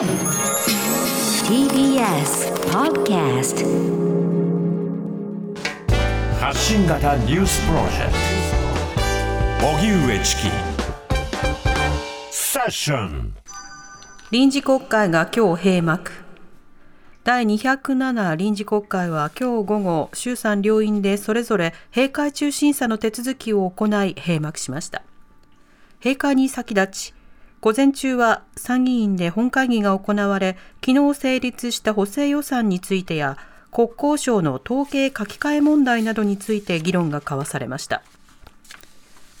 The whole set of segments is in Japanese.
TBS Podcast 発信型ニュースプロジェクト。荻上チキ。セッション。臨時国会が今日閉幕。第207臨時国会は今日午後衆参両院でそれぞれ閉会中審査の手続きを行い閉幕しました。閉会に先立ち午前中は参議院で本会議が行われ昨日成立した補正予算についてや国交省の統計書き換え問題などについて議論が交わされました。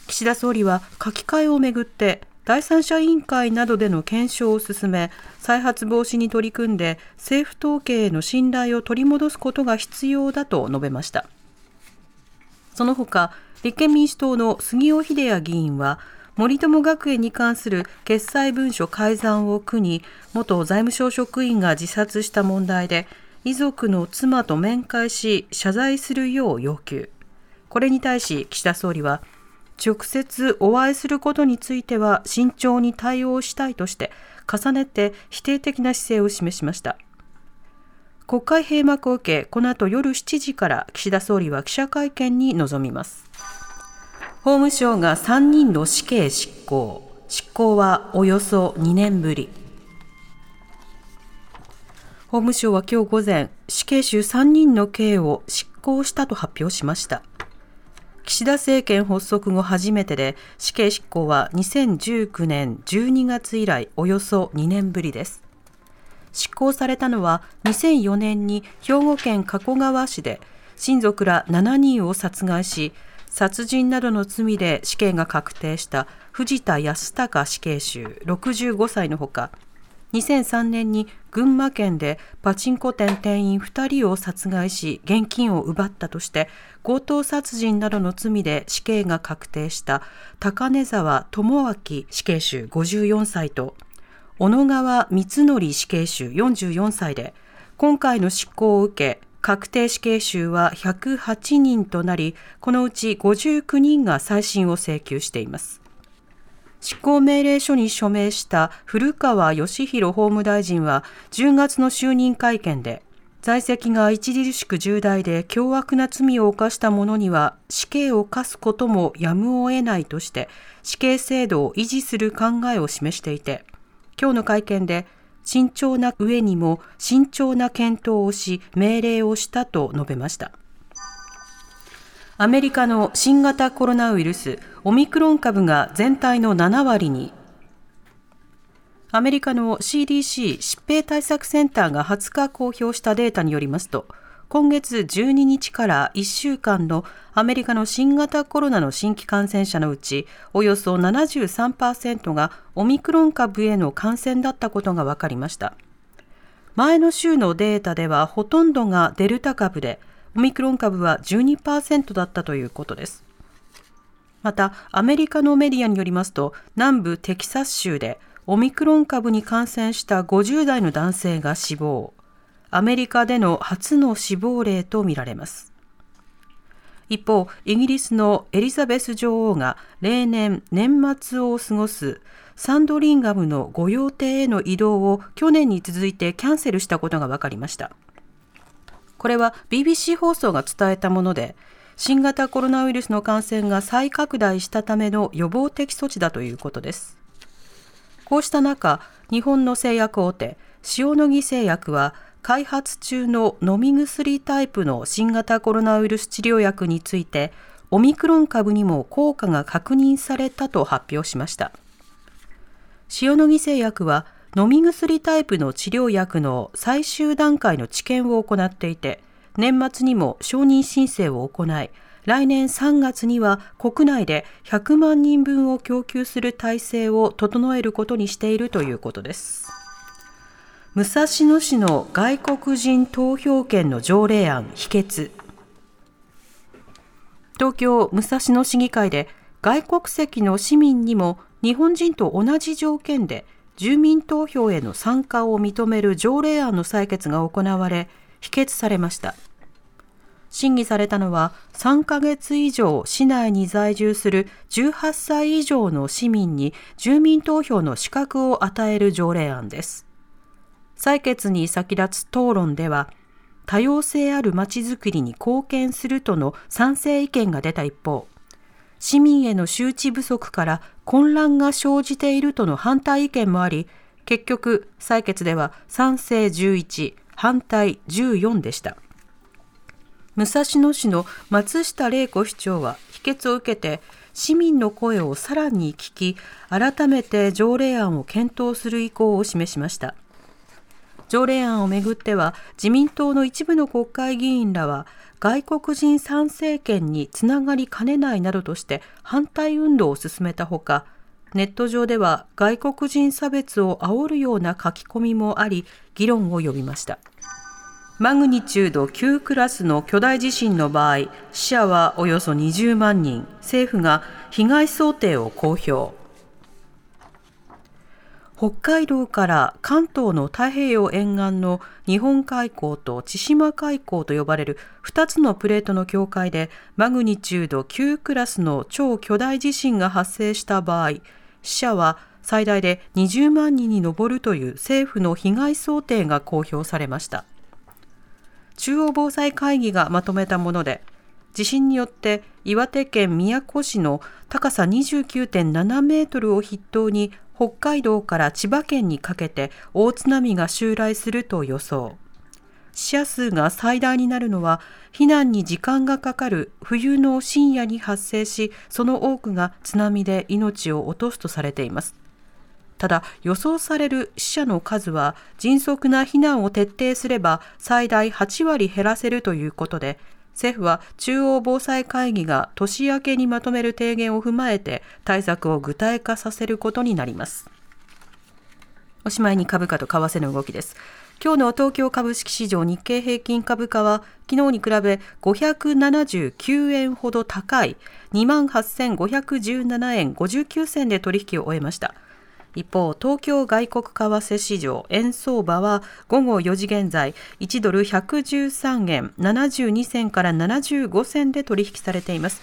岸田総理は書き換えをめぐって第三者委員会などでの検証を進め再発防止に取り組んで政府統計への信頼を取り戻すことが必要だと述べました。その他立憲民主党の杉尾秀哉議員は森友学園に関する決裁文書改ざんを苦に元財務省職員が自殺した問題で遺族の妻と面会し謝罪するよう要求。これに対し岸田総理は直接お会いすることについては慎重に対応したいとして重ねて否定的な姿勢を示しました。国会閉幕を受けこの後夜7時から岸田総理は記者会見に臨みます。法務省が3人の死刑執行。執行はおよそ2年ぶり。法務省は今日午前死刑囚3人の刑を執行したと発表しました。岸田政権発足後初めてで死刑執行は2019年12月以来およそ2年ぶりです。執行されたのは2004年に兵庫県加古川市で親族ら7人を殺害し殺人などの罪で死刑が確定した藤田康隆死刑囚65歳のほか2003年に群馬県でパチンコ店店員2人を殺害し現金を奪ったとして強盗殺人などの罪で死刑が確定した高根沢智明死刑囚54歳と小野川光則死刑囚44歳で今回の執行を受け確定死刑囚は108人となり、このうち59人が再審を請求しています。執行命令書に署名した古川義弘法務大臣は10月の就任会見で、在籍が著しく重大で凶悪な罪を犯した者には死刑を科すこともやむを得ないとして死刑制度を維持する考えを示していて、今日の会見で慎重な上にも慎重な検討をし命令をしたと述べました。アメリカの新型コロナウイルスオミクロン株が全体の7割に。アメリカの CDC 疾病対策センターが20日公表したデータによりますと今月12日から1週間のアメリカの新型コロナの新規感染者のうちおよそ73%がオミクロン株への感染だったことが分かりました。前の週のデータではほとんどがデルタ株でオミクロン株は12%だったということです。またアメリカのメディアによりますと南部テキサス州でオミクロン株に感染した50代の男性が死亡。アメリカでの初の死亡例とみられます。一方、イギリスのエリザベス女王が例年年末を過ごすサンドリンガムの御用邸への移動を去年に続いてキャンセルしたことが分かりました。これは BBC 放送が伝えたもので、新型コロナウイルスの感染が再拡大したための予防的措置だということです。こうした中、日本の製薬大手、塩野義製薬は開発中の飲み薬タイプの新型コロナウイルス治療薬についてオミクロン株にも効果が確認されたと発表しました塩野義製薬は飲み薬タイプの治療薬の最終段階の治験を行っていて年末にも承認申請を行い来年3月には国内で100万人分を供給する体制を整えることにしているということです。武蔵野市の外国人投票権の条例案否決。東京武蔵野市議会で外国籍の市民にも日本人と同じ条件で住民投票への参加を認める条例案の採決が行われ否決されました。審議されたのは3ヶ月以上市内に在住する18歳以上の市民に住民投票の資格を与える条例案です。採決に先立つ討論では、多様性あるまちづくりに貢献するとの賛成意見が出た一方、市民への周知不足から混乱が生じているとの反対意見もあり、結局、採決では賛成11、反対14でした。武蔵野市の松下玲子市長は否決を受けて、市民の声をさらに聞き、改めて条例案を検討する意向を示しました。条例案をめぐっては、自民党の一部の国会議員らは、外国人参政権につながりかねないなどとして反対運動を進めたほか、ネット上では外国人差別を煽るような書き込みもあり、議論を呼びました。マグニチュード9クラスの巨大地震の場合、死者はおよそ20万人、政府が被害想定を公表。北海道から関東の太平洋沿岸の日本海溝と千島海溝と呼ばれる2つのプレートの境界でマグニチュード9クラスの超巨大地震が発生した場合、死者は最大で20万人に上るという政府の被害想定が公表されました。中央防災会議がまとめたもので、地震によって岩手県宮古市の高さ29.7メートルを筆頭に北海道から千葉県にかけて大津波が襲来すると予想。死者数が最大になるのは避難に時間がかかる冬の深夜に発生し、その多くが津波で命を落とすとされています。ただ予想される死者の数は迅速な避難を徹底すれば最大8割減らせるということで政府は中央防災会議が年明けにまとめる提言を踏まえて対策を具体化させることになります。おしまいに株価と為替の動きです。今日の東京株式市場日経平均株価は昨日に比べ579円ほど高い28,517円59銭で取引を終えました。一方、東京外国為替市場円相場は午後4時現在1ドル113円72銭から75銭で取引されています。